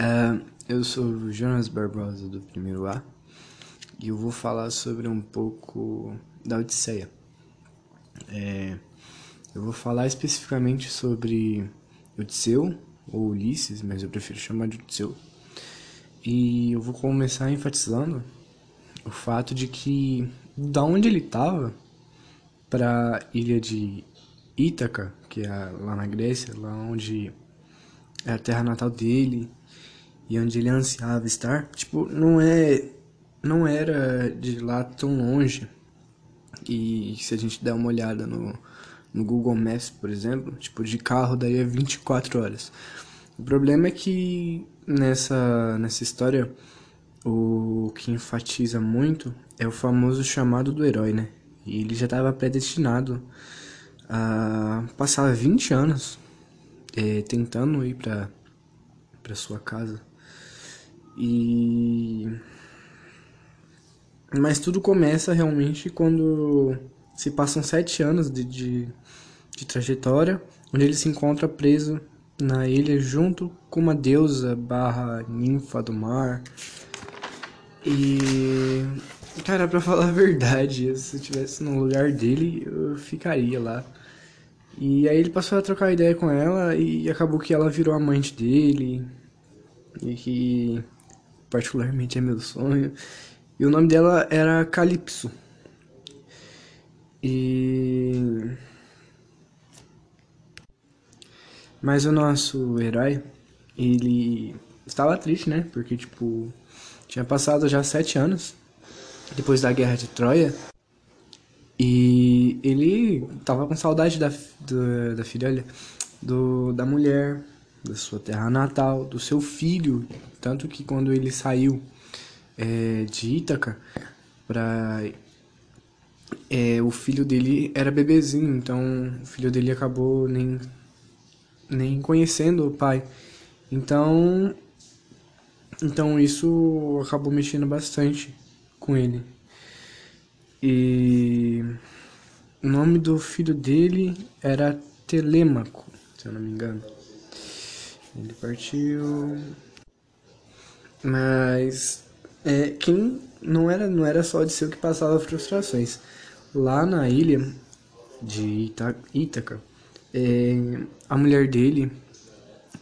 Uh, eu sou o Jonas Barbosa do primeiro A e eu vou falar sobre um pouco da Odisseia. É, eu vou falar especificamente sobre Odisseu ou Ulisses, mas eu prefiro chamar de Odisseu. E eu vou começar enfatizando o fato de que da onde ele estava para a ilha de Ítaca, que é lá na Grécia, lá onde é a terra natal dele e onde ele ansiava estar, tipo, não é não era de lá tão longe. E se a gente der uma olhada no, no Google Maps, por exemplo, tipo, de carro daria 24 horas. O problema é que nessa, nessa história o que enfatiza muito é o famoso chamado do herói, né? E ele já estava predestinado a passar 20 anos é, tentando ir para para sua casa. E mas tudo começa realmente quando se passam sete anos de, de, de trajetória, onde ele se encontra preso na ilha junto com uma deusa barra ninfa do mar. E. Cara, pra falar a verdade, se eu estivesse no lugar dele, eu ficaria lá. E aí ele passou a trocar ideia com ela e acabou que ela virou amante dele. E que particularmente é meu sonho. E o nome dela era Calypso. E. Mas o nosso herói, ele estava triste, né? Porque, tipo, tinha passado já sete anos depois da guerra de Troia. E ele tava com saudade da, do, da filha, do, da mulher, da sua terra natal, do seu filho. Tanto que quando ele saiu é, de Ítaca para é, o filho dele era bebezinho, então o filho dele acabou nem nem conhecendo o pai. Então, então isso acabou mexendo bastante com ele. E o nome do filho dele era Telêmaco, se eu não me engano. Ele partiu. Mas é, quem não era não era só de ser o que passava frustrações. Lá na ilha de Ítaca, é, a mulher dele,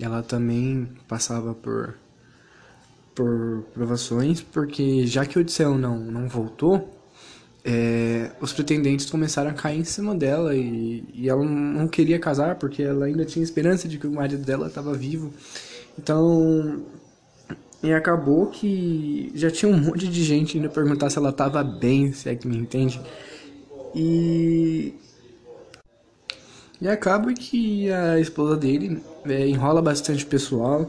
ela também passava por, por provações, porque já que Odisseu não, não voltou, é, os pretendentes começaram a cair em cima dela e, e ela não queria casar porque ela ainda tinha esperança de que o marido dela estava vivo. Então, e acabou que já tinha um monte de gente indo perguntar se ela estava bem, se é que me entende. E e acaba que a esposa dele é, enrola bastante pessoal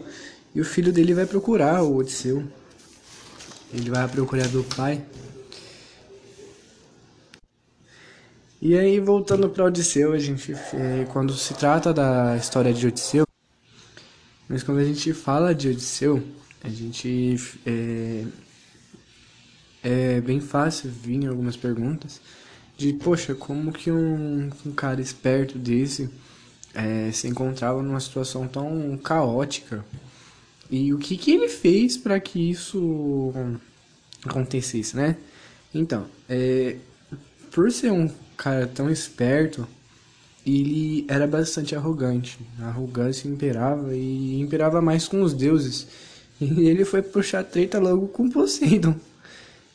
e o filho dele vai procurar o Odisseu. Ele vai procurar do pai. E aí, voltando para Odisseu, a gente, é, quando se trata da história de Odisseu, mas quando a gente fala de Odisseu, a gente é, é bem fácil vir algumas perguntas de, poxa, como que um, um cara esperto desse é, se encontrava numa situação tão caótica? E o que, que ele fez para que isso acontecesse, né? Então, é, por ser um cara tão esperto, ele era bastante arrogante. A arrogância imperava e imperava mais com os deuses. E ele foi puxar treta logo com Poseidon.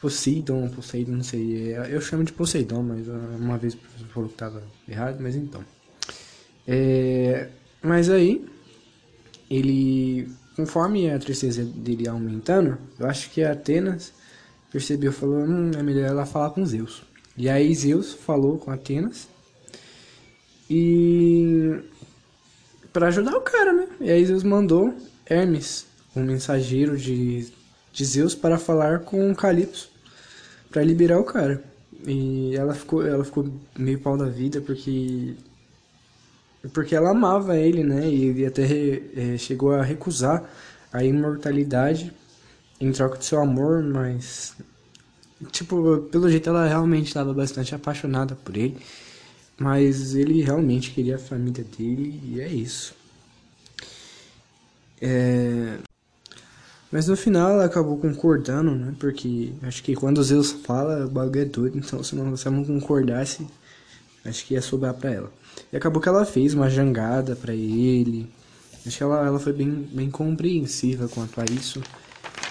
Poseidon, Poseidon, não sei. É, eu chamo de Poseidon, mas uma vez o professor falou que estava errado, mas então. É, mas aí, ele, conforme a tristeza dele aumentando, eu acho que Atenas percebeu, falou, hum, é melhor ela falar com Zeus. E aí Zeus falou com Atenas e para ajudar o cara, né? E aí Zeus mandou Hermes, um mensageiro de, de Zeus, para falar com Calypso para liberar o cara. E ela ficou, ela ficou meio pau da vida porque porque ela amava ele, né? E ele até é, chegou a recusar a imortalidade em troca de seu amor, mas tipo, pelo jeito ela realmente estava bastante apaixonada por ele, mas ele realmente queria a família dele e é isso. É... Mas no final ela acabou concordando, né? Porque acho que quando Zeus fala, o bagulho é doido, então se, não, se ela não concordasse, acho que ia sobrar pra ela. E acabou que ela fez uma jangada pra ele. Acho que ela, ela foi bem, bem compreensiva quanto a isso.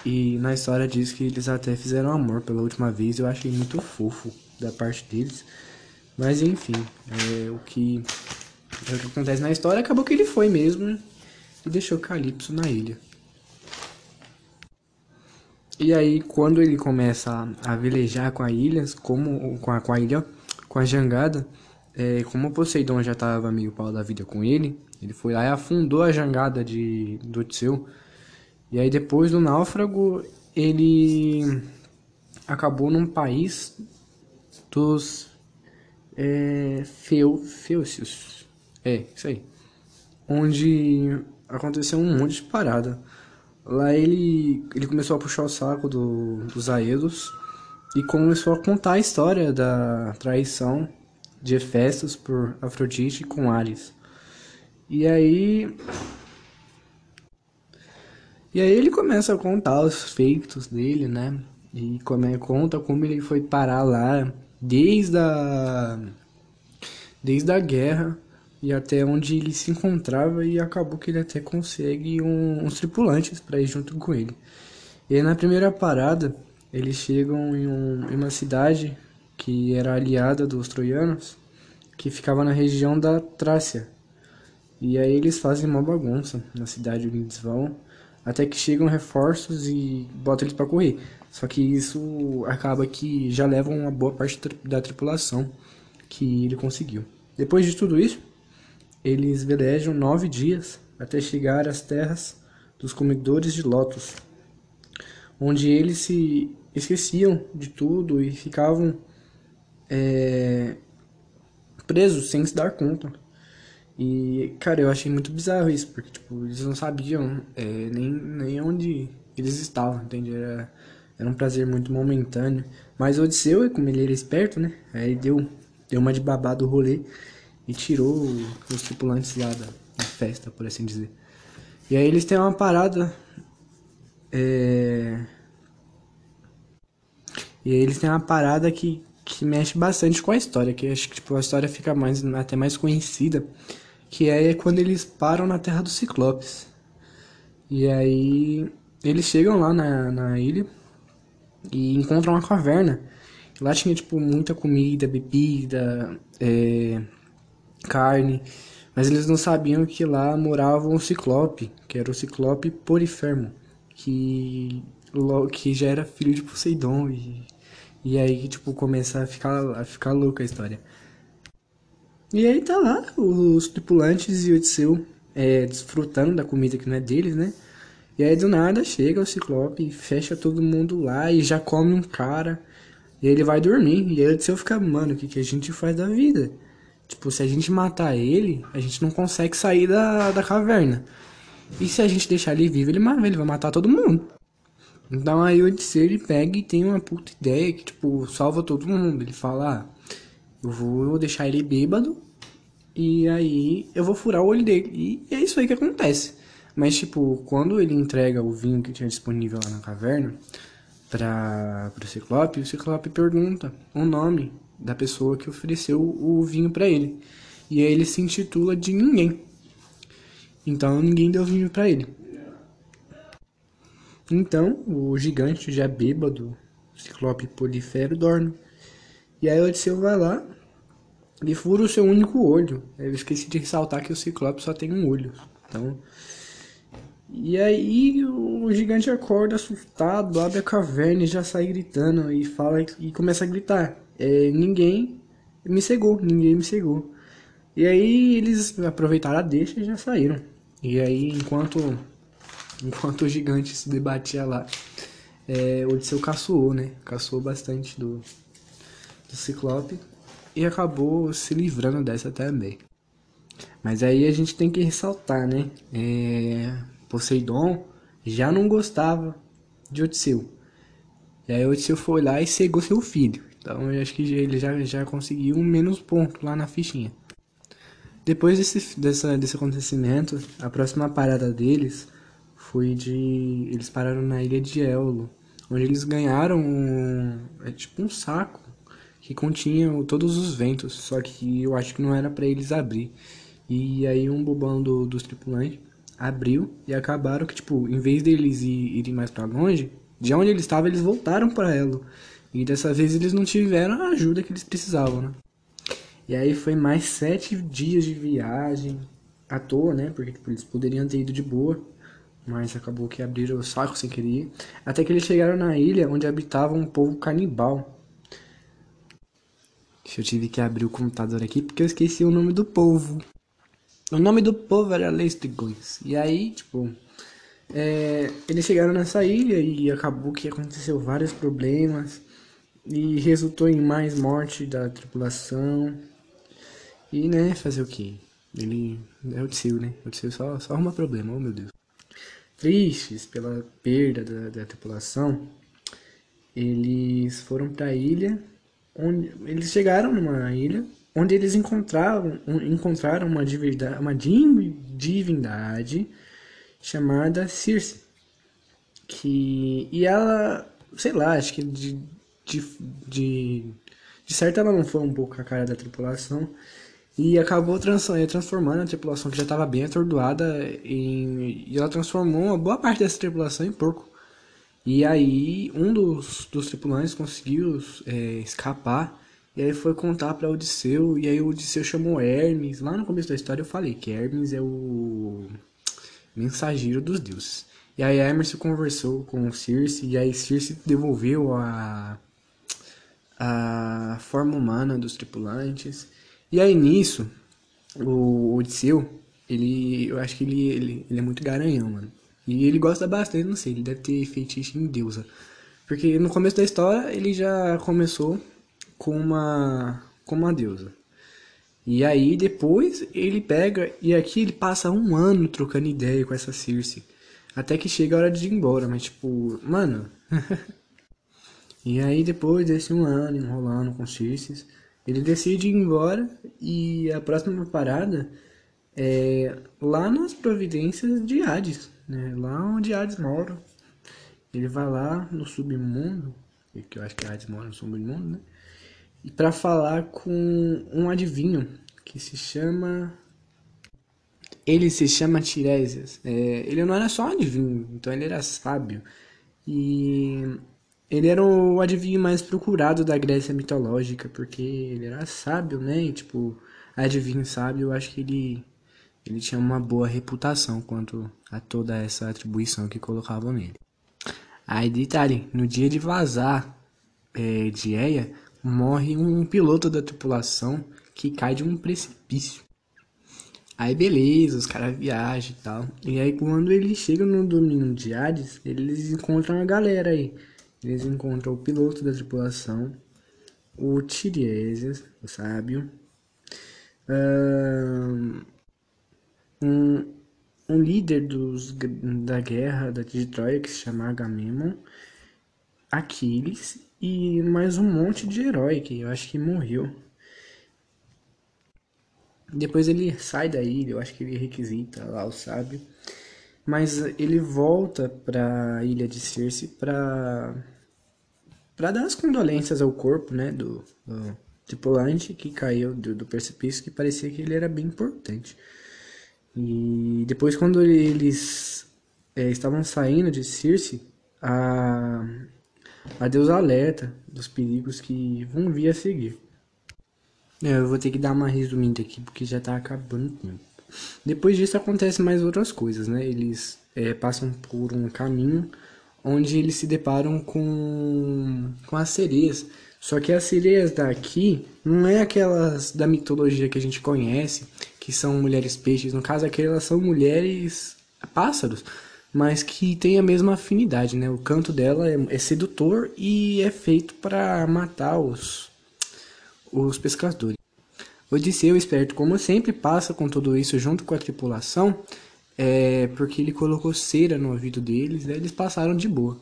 E na história diz que eles até fizeram amor pela última vez. Eu achei muito fofo da parte deles. Mas enfim, é o que, é o que acontece na história. Acabou que ele foi mesmo e deixou Calypso na ilha. E aí, quando ele começa a, velejar com a ilha, como com a, com a ilha, com a jangada, é, como Poseidon já estava meio pau da vida com ele, ele foi lá e afundou a jangada de do Odisseu. E aí depois do náufrago, ele acabou num país dos é, Feu. É, isso aí. Onde aconteceu um monte de parada. Lá ele, ele começou a puxar o saco do, dos Aedos e começou a contar a história da traição de Hefestos por Afrodite com Ares. E aí. E aí ele começa a contar os feitos dele, né? E como, conta como ele foi parar lá desde a. Desde a guerra e até onde ele se encontrava e acabou que ele até consegue um, uns tripulantes para ir junto com ele. E na primeira parada, eles chegam em, um, em uma cidade que era aliada dos troianos, que ficava na região da Trácia. E aí eles fazem uma bagunça na cidade onde eles vão, até que chegam reforços e botam eles para correr. Só que isso acaba que já leva uma boa parte da tripulação que ele conseguiu. Depois de tudo isso, eles velejam nove dias até chegar às terras dos comedores de lótus, onde eles se esqueciam de tudo e ficavam é, presos sem se dar conta. E, cara, eu achei muito bizarro isso, porque, tipo, eles não sabiam é, nem, nem onde eles estavam, entende? Era, era um prazer muito momentâneo. Mas Odisseu, como ele era esperto, né? Aí deu, deu uma de babado o rolê e tirou os tripulantes lá da, da, festa, por assim dizer. E aí eles têm uma parada. É... E aí eles têm uma parada que, que mexe bastante com a história, que acho que tipo, a história fica mais, até mais conhecida, que é quando eles param na Terra dos Ciclopes. E aí eles chegam lá na, na ilha e encontram uma caverna. Lá tinha tipo muita comida, bebida, é, carne, mas eles não sabiam que lá morava um ciclope, que era o ciclope Polifermo, que, que já era filho de Poseidon e, e aí tipo começa a ficar a ficar louca a história. E aí tá lá os tripulantes e Odisseu é, desfrutando da comida que não é deles, né? E aí do nada chega o Ciclope, fecha todo mundo lá e já come um cara. E ele vai dormir. E aí o Odisseu fica, mano, o que, que a gente faz da vida? Tipo, se a gente matar ele, a gente não consegue sair da, da caverna. E se a gente deixar ele vivo, ele, ele vai matar todo mundo. Então aí o Odisseu ele pega e tem uma puta ideia que, tipo, salva todo mundo. Ele fala, ah, eu vou deixar ele bêbado e aí eu vou furar o olho dele. E é isso aí que acontece. Mas, tipo, quando ele entrega o vinho que tinha disponível lá na caverna para o Ciclope, o Ciclope pergunta o nome da pessoa que ofereceu o vinho para ele. E aí ele se intitula de ninguém. Então ninguém deu vinho para ele. Então o gigante já bêbado, Ciclope Polifero, dorme. E aí Odisseu vai lá e fura o seu único olho. Eu esqueci de ressaltar que o Ciclope só tem um olho. Então. E aí o gigante acorda assustado, abre a caverna e já sai gritando e fala e começa a gritar é, ninguém me cegou, ninguém me cegou. E aí eles aproveitaram a deixa e já saíram. E aí enquanto enquanto o gigante se debatia lá, é, Odisseu caçoou, né? Caçoou bastante do, do Ciclope e acabou se livrando dessa também. Mas aí a gente tem que ressaltar, né? É, Poseidon já não gostava de Odisseu. E aí Odisseu foi lá e cegou seu filho. Então eu acho que ele já, já conseguiu um menos ponto lá na fichinha. Depois desse, dessa, desse acontecimento, a próxima parada deles foi de. Eles pararam na ilha de Ello, onde eles ganharam um, é tipo um saco que continha todos os ventos, só que eu acho que não era para eles abrir. E aí um bobão do, dos tripulantes abriu e acabaram que, tipo, em vez deles ir, irem mais para longe, de onde eles estavam, eles voltaram para Elo. E dessa vez eles não tiveram a ajuda que eles precisavam, né? E aí foi mais sete dias de viagem à toa, né? Porque tipo, eles poderiam ter ido de boa, mas acabou que abriram o saco sem querer. Até que eles chegaram na ilha onde habitava um povo canibal. Eu tive que abrir o computador aqui porque eu esqueci o nome do povo. O nome do povo era Lestrigões. E aí, tipo, é, eles chegaram nessa ilha e acabou que aconteceu vários problemas e resultou em mais morte da tripulação. E, né, fazer o quê? Ele é o Tseu, né? O Tseu só, só arruma problema, oh meu Deus. Tristes pela perda da, da tripulação, eles foram para a ilha, onde eles chegaram numa ilha onde eles encontraram, encontraram uma divindade, uma divindade chamada Circe. Que, e ela, sei lá, acho que de, de, de, de certo ela não foi um pouco a cara da tripulação. E acabou eh, transformando a tripulação que já estava bem atordoada em, e ela transformou uma boa parte dessa tripulação em porco. E aí um dos, dos tripulantes conseguiu é, escapar e aí foi contar para Odisseu e aí o Odisseu chamou Hermes. Lá no começo da história eu falei que Hermes é o mensageiro dos deuses. E aí Hermes conversou com Circe e aí Circe devolveu a a forma humana dos tripulantes. E aí nisso, o Odisseu, ele, eu acho que ele, ele, ele é muito garanhão, mano. E ele gosta bastante, não sei, ele deve ter feitiço em deusa. Porque no começo da história ele já começou com uma, com uma deusa. E aí depois ele pega e aqui ele passa um ano trocando ideia com essa Circe. Até que chega a hora de ir embora, mas tipo, mano. e aí depois desse um ano enrolando com Circe, ele decide ir embora e a próxima parada é lá nas providências de Hades, né? Lá onde Hades mora. Ele vai lá no submundo, que eu acho que Hades mora no submundo, né? e para falar com um adivinho que se chama. Ele se chama Tiresias. É, ele não era só um adivinho, então ele era sábio. E ele era o adivinho mais procurado da Grécia mitológica, porque ele era sábio, né? E, tipo, adivinho sábio, eu acho que ele, ele tinha uma boa reputação quanto a toda essa atribuição que colocavam nele. Aí, detalhe, no dia de vazar é, de Eia, morre um piloto da tripulação que cai de um precipício. Aí beleza, os caras viajam e tal. E aí quando eles chegam no domínio de Hades, eles encontram a galera aí. Eles encontram o piloto da tripulação, o Tiresias, o sábio, um, um líder dos, da guerra de Troia que se chama Agamemnon, Aquiles e mais um monte de herói que eu acho que morreu. Depois ele sai da ilha, eu acho que ele requisita lá o sábio. Mas ele volta para a ilha de Circe para para dar as condolências ao corpo, né, do, do tripulante que caiu do, do precipício, que parecia que ele era bem importante. E depois quando eles é, estavam saindo de Circe, a a Deus alerta dos perigos que vão vir a seguir. É, eu vou ter que dar uma resumida aqui porque já tá acabando o tempo. Depois disso acontece mais outras coisas, né? Eles é, passam por um caminho onde eles se deparam com, com as sereias. Só que as sereias daqui não é aquelas da mitologia que a gente conhece, que são mulheres peixes. No caso aqui elas são mulheres pássaros mas que tem a mesma afinidade, né? O canto dela é, é sedutor e é feito para matar os, os pescadores. Odisseu, esperto como sempre, passa com tudo isso junto com a tripulação, é, porque ele colocou cera no ouvido deles, né? eles passaram de boa.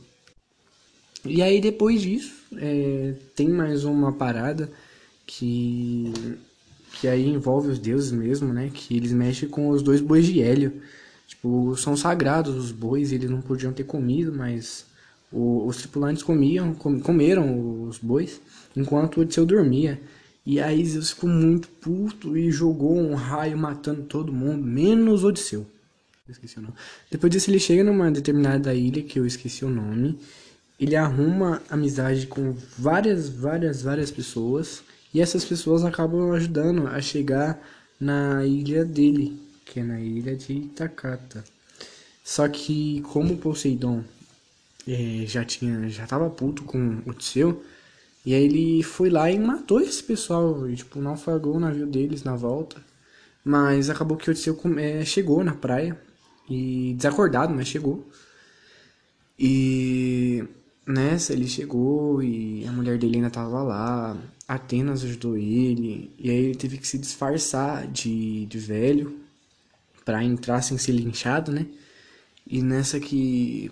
E aí depois disso, é, tem mais uma parada que, que aí envolve os deuses mesmo, né? Que eles mexem com os dois bois de hélio Tipo, são sagrados os bois, eles não podiam ter comido, mas o, os tripulantes comiam, com, comeram os bois, enquanto Odisseu dormia. E aí Zeus ficou muito puto e jogou um raio matando todo mundo, menos Odisseu. esqueci o nome. Depois disso ele chega numa determinada ilha, que eu esqueci o nome. Ele arruma amizade com várias, várias, várias pessoas. E essas pessoas acabam ajudando a chegar na ilha dele, que é na ilha de Itakata. Só que como Poseidon é, já tinha, já tava puto com o Tseu, e aí ele foi lá e matou esse pessoal, e, tipo, naufragou o navio deles na volta. Mas acabou que o Tseu é, chegou na praia, e desacordado, mas chegou. E nessa ele chegou e a mulher dele ainda tava lá, Atenas ajudou ele, e aí ele teve que se disfarçar de, de velho para entrar sem ser linchado, né? E nessa que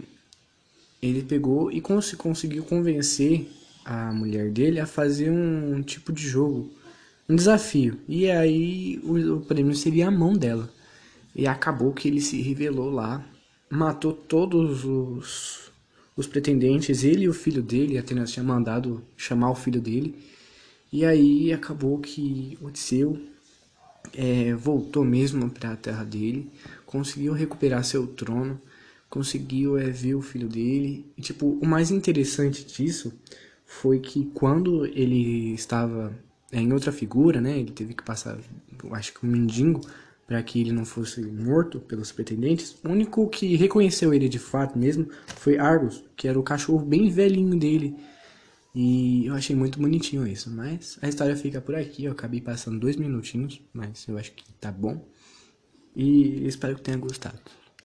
ele pegou e cons conseguiu convencer a mulher dele a fazer um, um, tipo de jogo, um desafio. E aí o, o prêmio seria a mão dela. E acabou que ele se revelou lá, matou todos os, os pretendentes, ele e o filho dele, Atenas tinha mandado chamar o filho dele. E aí acabou que Odisseu é, voltou mesmo para a terra dele, conseguiu recuperar seu trono conseguiu é, ver o filho dele. E, tipo, o mais interessante disso foi que quando ele estava é, em outra figura, né? Ele teve que passar, acho que um mendigo, para que ele não fosse morto pelos pretendentes. O único que reconheceu ele de fato mesmo foi Argus, que era o cachorro bem velhinho dele. E eu achei muito bonitinho isso. Mas a história fica por aqui. Eu acabei passando dois minutinhos, mas eu acho que tá bom. E espero que tenha gostado.